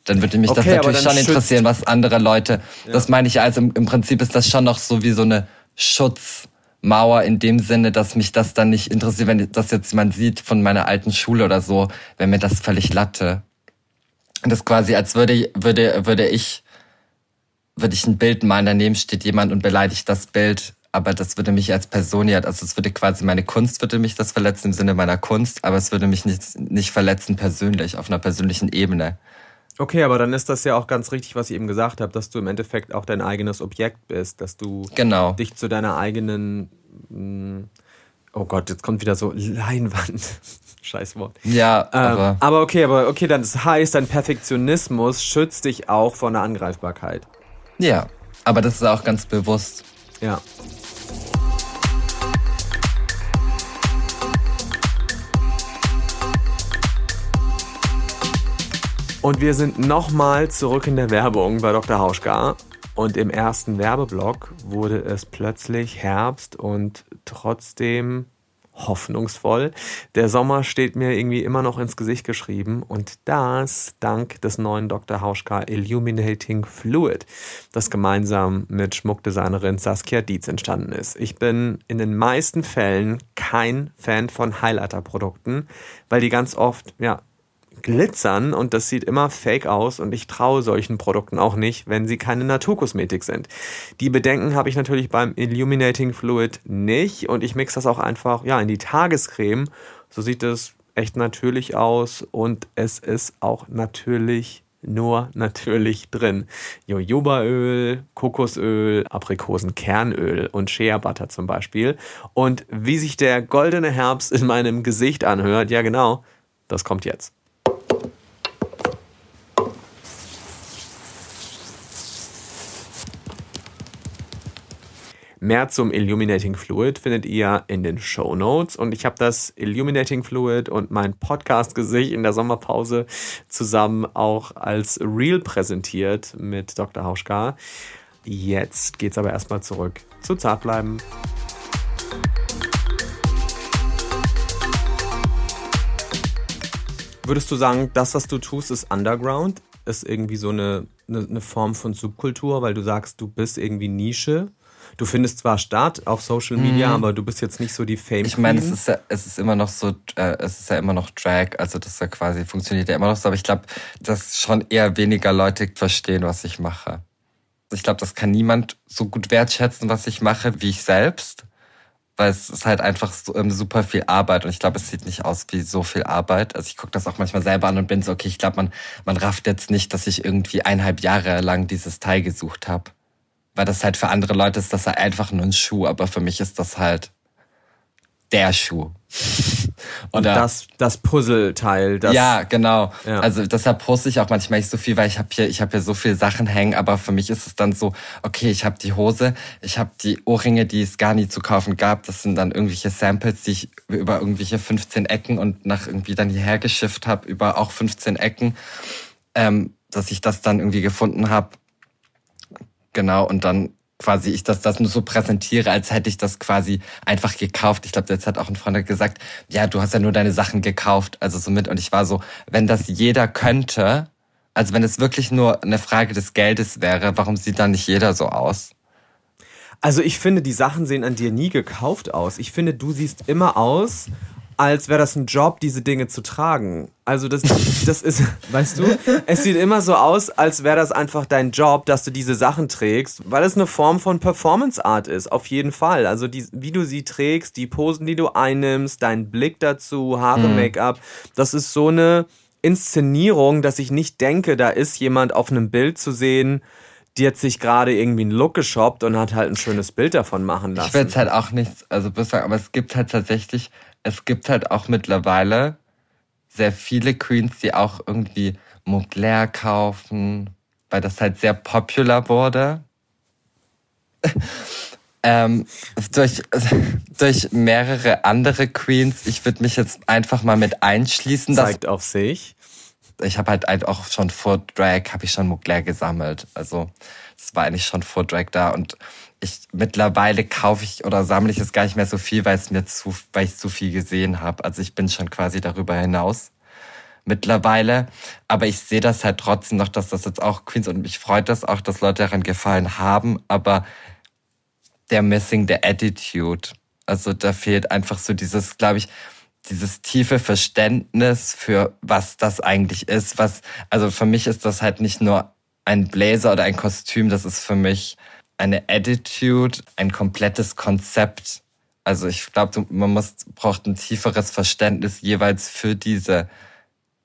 Dann würde mich das
Okay, aber
natürlich schon
schützt-
interessieren, was andere Leute, das meine ich also im, im Prinzip ist das schon noch so wie so eine Schutzmauer in dem Sinne, dass mich das dann nicht interessiert, wenn das jetzt jemand sieht von meiner alten Schule oder so, wenn mir das völlig latte. Und das quasi, als würde, würde, würde ich würde ich ein Bild malen, daneben steht jemand und beleidigt das Bild, aber das würde mich als Person ja, also es würde quasi meine Kunst würde mich das verletzen im Sinne meiner Kunst, aber es würde mich nicht, nicht verletzen persönlich, auf einer persönlichen Ebene.
Okay, aber dann ist das ja auch ganz richtig, was ich eben gesagt habe, dass du im Endeffekt auch dein eigenes Objekt bist, dass du
Genau.
dich zu deiner eigenen, mh, oh Gott, jetzt kommt wieder so Leinwand. Scheiß Wort.
Ja,
Ähm,
aber
aber okay, aber okay, dann das heißt, dein Perfektionismus schützt dich auch vor einer Angreifbarkeit.
Ja, aber das ist auch ganz bewusst.
Ja. Und wir sind nochmal zurück in der Werbung bei Dr. Hauschka. Und im ersten Werbeblock wurde es plötzlich Herbst und trotzdem hoffnungsvoll. Der Sommer steht mir irgendwie immer noch ins Gesicht geschrieben und das dank des neuen Dr. Hauschka Illuminating Fluid, das gemeinsam mit Schmuckdesignerin Saskia Dietz entstanden ist. Ich bin in den meisten Fällen kein Fan von Highlighter-Produkten, weil die ganz oft, ja, glitzern und das sieht immer fake aus und ich traue solchen Produkten auch nicht, wenn sie keine Naturkosmetik sind. Die Bedenken habe ich natürlich beim Illuminating Fluid nicht und ich mixe das auch einfach ja in die Tagescreme. So sieht es echt natürlich aus und es ist auch natürlich nur natürlich drin. Jojobaöl, Kokosöl, Aprikosenkernöl und Shea Butter zum Beispiel. Und wie sich der goldene Herbst in meinem Gesicht anhört, ja genau, das kommt jetzt. Mehr zum Illuminating Fluid findet ihr in den Show Notes und ich habe das Illuminating Fluid und mein Podcast-Gesicht in der Sommerpause zusammen auch als Reel präsentiert mit Dr. Hauschka. Jetzt geht's aber erstmal zurück zu Zartbleiben. Würdest du sagen, das, was du tust, ist Underground? Ist irgendwie so eine, eine Form von Subkultur, weil du sagst, du bist irgendwie Nische? Du findest zwar statt auf Social Media, aber du bist jetzt nicht so die Fame
Mhm. Ich meine, es ist ja, es ist immer noch so, äh, es ist ja immer noch Drag, also das ist ja quasi funktioniert ja immer noch so, aber ich glaube, dass schon eher weniger Leute verstehen, was ich mache. Ich glaube, das kann niemand so gut wertschätzen, was ich mache, wie ich selbst, weil es ist halt einfach so, ähm, super viel Arbeit und ich glaube, es sieht nicht aus wie so viel Arbeit. Also ich gucke das auch manchmal selber an und bin so, okay, ich glaube, man, man rafft jetzt nicht, dass ich irgendwie eineinhalb Jahre lang dieses Teil gesucht habe. Weil das halt für andere Leute ist das halt einfach nur ein Schuh, aber für mich ist das halt der Schuh.
Und
Oder-
das, das Puzzleteil, das.
ja, genau.
Ja.
Also deshalb poste ich auch manchmal nicht so viel, weil ich habe hier, ich habe hier so viele Sachen hängen, aber für mich ist es dann so, okay, ich habe die Hose, ich habe die Ohrringe, die es gar nie zu kaufen gab. Das sind dann irgendwelche Samples, die ich über irgendwelche 15 Ecken und nach irgendwie dann hierher geschifft habe, über auch 15 Ecken, ähm, dass ich das dann irgendwie gefunden habe. Genau, und dann quasi ich das, das nur so präsentiere, als hätte ich das quasi einfach gekauft. Ich glaube, jetzt hat auch ein Freund gesagt, ja, du hast ja nur deine Sachen gekauft, also somit. Und ich war so, wenn das jeder könnte, also wenn es wirklich nur eine Frage des Geldes wäre, warum sieht dann nicht jeder so aus?
Also ich finde, die Sachen sehen an dir nie gekauft aus. Ich finde, du siehst immer aus, als wäre das ein Job, diese Dinge zu tragen. Also das, das ist, weißt du, es sieht immer so aus, als wäre das einfach dein Job, dass du diese Sachen trägst, weil es eine Form von Performance Art ist, auf jeden Fall. Also die, wie du sie trägst, die Posen, die du einnimmst, dein Blick dazu, Haare,
Mhm.
Make-up, das ist so eine Inszenierung, dass ich nicht denke, da ist jemand auf einem Bild zu sehen, die hat sich gerade irgendwie einen Look geshoppt und hat halt ein schönes Bild davon machen lassen.
Ich will jetzt halt auch nichts, also bis sagen, aber es gibt halt tatsächlich, es gibt halt auch mittlerweile sehr viele Queens, die auch irgendwie Mugler kaufen, weil das halt sehr popular wurde. ähm, durch, durch mehrere andere Queens. Ich würde mich jetzt einfach mal mit einschließen.
Zeigt auf sich.
ich habe halt ein- auch schon vor Drag, habe ich schon Mugler gesammelt. Also es war eigentlich schon vor Drag da und ich mittlerweile kaufe ich oder sammle ich es gar nicht mehr so viel, weil es mir zu, weil ich zu viel gesehen habe. Also ich bin schon quasi darüber hinaus mittlerweile. Aber ich sehe das halt trotzdem noch, dass das jetzt auch Queens und mich freut das auch, dass Leute daran gefallen haben. Aber der Missing the Attitude. Also da fehlt einfach so dieses, glaube ich, dieses tiefe Verständnis für was das eigentlich ist. Was, also für mich ist das halt nicht nur ein Blazer oder ein Kostüm, das ist für mich eine Attitude, ein komplettes Konzept. Also ich glaube, man muss, braucht ein tieferes Verständnis jeweils für diese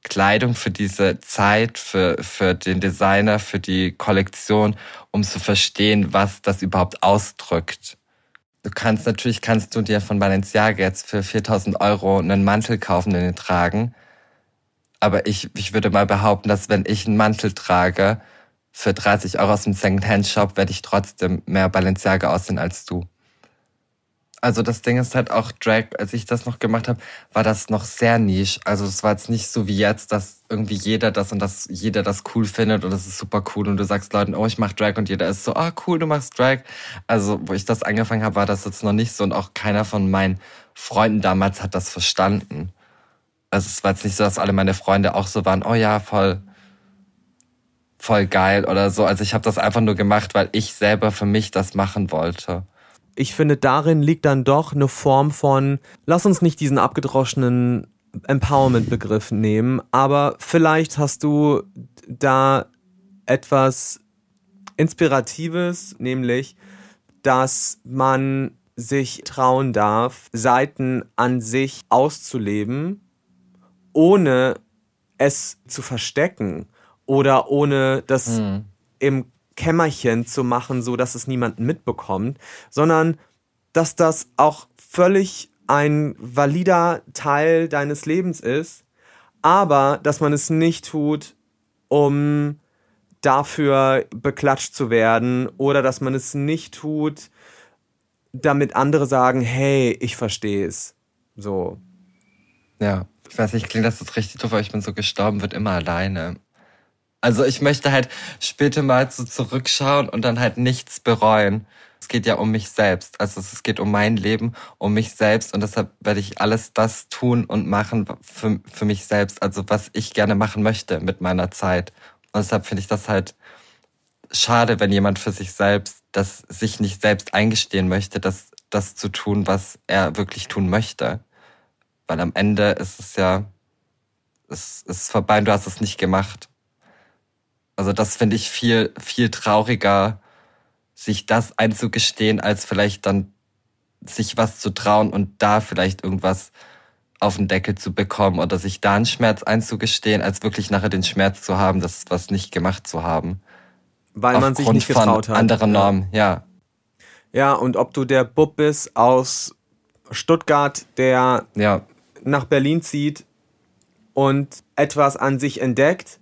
Kleidung, für diese Zeit, für, für den Designer, für die Kollektion, um zu verstehen, was das überhaupt ausdrückt. Du kannst natürlich, kannst du dir von Balenciaga jetzt für 4000 Euro einen Mantel kaufen und den tragen. Aber ich, ich würde mal behaupten, dass wenn ich einen Mantel trage, für 30 Euro aus dem Secondhand-Shop werde ich trotzdem mehr Balenciaga aussehen als du. Also das Ding ist halt auch Drag, als ich das noch gemacht habe, war das noch sehr niche. Also es war jetzt nicht so wie jetzt, dass irgendwie jeder das und dass jeder das cool findet und das ist super cool und du sagst Leuten, oh, ich mach Drag und jeder ist so, ah, cool, du machst Drag. Also wo ich das angefangen habe, war das jetzt noch nicht so und auch keiner von meinen Freunden damals hat das verstanden. Also es war jetzt nicht so, dass alle meine Freunde auch so waren, oh ja, voll, voll geil oder so. Also ich habe das einfach nur gemacht, weil ich selber für mich das machen wollte.
Ich finde, darin liegt dann doch eine Form von, lass uns nicht diesen abgedroschenen Empowerment-Begriff nehmen, aber vielleicht hast du da etwas Inspiratives, nämlich, dass man sich trauen darf, Seiten an sich auszuleben, ohne es zu verstecken oder ohne das im Kämmerchen zu machen, so dass es niemand mitbekommt, sondern dass das auch völlig ein valider Teil deines Lebens ist, aber dass man es nicht tut, um dafür beklatscht zu werden oder dass man es nicht tut, damit andere sagen, hey, ich verstehe es. So.
Ja, ich weiß nicht, klingt das jetzt richtig doof, aber ich bin so gestorben, wird immer alleine. Also ich möchte halt später mal so zurückschauen und dann halt nichts bereuen. Es geht ja um mich selbst. Also es geht um mein Leben, um mich selbst und deshalb werde ich alles das tun und machen für, für mich selbst. Also was ich gerne machen möchte mit meiner Zeit. Und deshalb finde ich das halt schade, wenn jemand für sich selbst das sich nicht selbst eingestehen möchte, das, das zu tun, was er wirklich tun möchte. Weil am Ende ist es ja, es ist vorbei und du hast es nicht gemacht. Also das finde ich viel, viel trauriger, sich das einzugestehen, als vielleicht dann sich was zu trauen und da vielleicht irgendwas auf den Deckel zu bekommen oder sich da einen Schmerz einzugestehen, als wirklich nachher den Schmerz zu haben, das was nicht gemacht zu haben.
Weil man sich nicht getraut
von
hat.
anderen
Ja.
Normen, ja.
Ja, und ob du der Bub bist aus Stuttgart, der
Ja,
nach Berlin zieht und etwas an sich entdeckt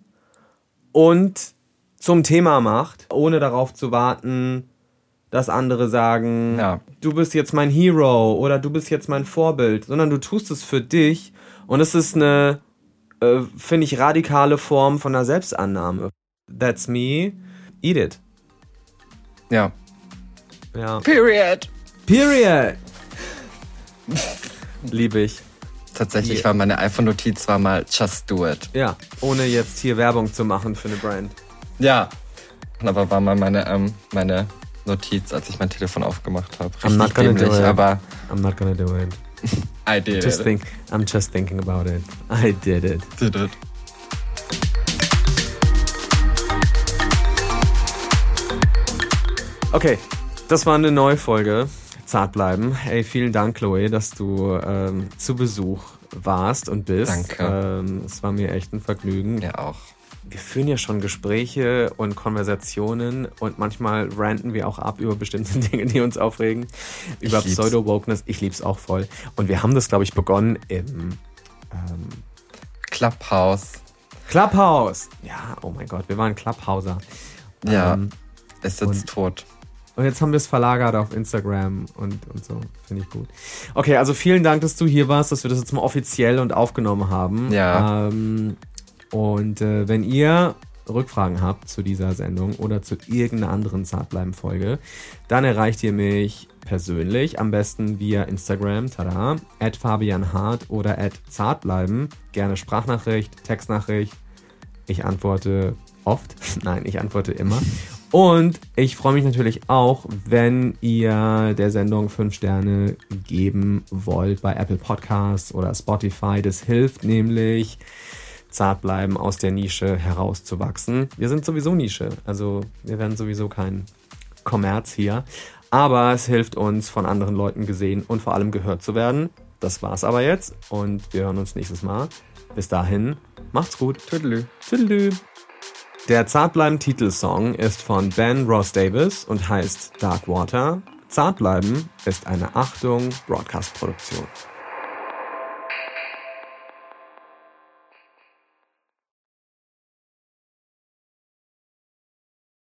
und zum Thema macht, ohne darauf zu warten, dass andere sagen,
Ja.
du bist jetzt mein Hero oder du bist jetzt mein Vorbild, sondern du tust es für dich und es ist eine, äh, finde ich, radikale Form von einer Selbstannahme. That's me, eat it.
ja.
Ja.
Period.
Period. Liebe ich.
Tatsächlich war meine iPhone-Notiz war mal Just Do It.
Ja, ohne jetzt hier Werbung zu machen für eine Brand.
Ja. Aber war mal meine, ähm, meine Notiz, als ich mein Telefon aufgemacht habe.
I'm not gonna do
dämlich,
it.
aber
I'm not gonna do it.
I did
Just
it.
think, I'm just thinking about it. I did it.
Did it.
Okay, das war eine neue Folge. Zart bleiben. Ey, vielen Dank, Chloe, dass du ähm, zu Besuch warst und bist.
Danke.
Ähm, es war mir echt ein Vergnügen.
Ja, auch.
Wir führen ja schon Gespräche und Konversationen und manchmal ranten wir auch ab über bestimmte Dinge, die uns aufregen. Über. Pseudo-Wokeness. Ich lieb's auch voll. Und wir haben das, glaube ich, begonnen im ähm,
Clubhouse.
Clubhouse. Ja, oh mein Gott, wir waren Clubhauser.
Ja.
Ähm,
Ist jetzt tot.
Und jetzt haben wir es verlagert auf Instagram und, und so. Finde ich gut. Okay, also vielen Dank, dass du hier warst, dass wir das jetzt mal offiziell und aufgenommen haben.
Ja.
Ähm, und äh, wenn ihr Rückfragen habt zu dieser Sendung oder zu irgendeiner anderen Zartbleiben-Folge, dann erreicht ihr mich persönlich, am besten via Instagram, tada, at Fabian Hart oder at Zartbleiben. Gerne Sprachnachricht, Textnachricht. Ich antworte oft. Nein, ich antworte immer. Und ich freue mich natürlich auch, wenn ihr der Sendung 5 Sterne geben wollt bei Apple Podcasts oder Spotify. Das hilft nämlich, zart bleiben, aus der Nische herauszuwachsen. Wir sind sowieso Nische, also wir werden sowieso kein Kommerz hier. Aber es hilft uns, von anderen Leuten gesehen und vor allem gehört zu werden. Das war's aber jetzt und wir hören uns nächstes Mal. Bis dahin, macht's gut.
Tüdelü.
Tüdelü. Der Zartbleiben Titelsong ist von Ben Ross Davis und heißt Dark Water. Zartbleiben ist eine Achtung Broadcast Produktion.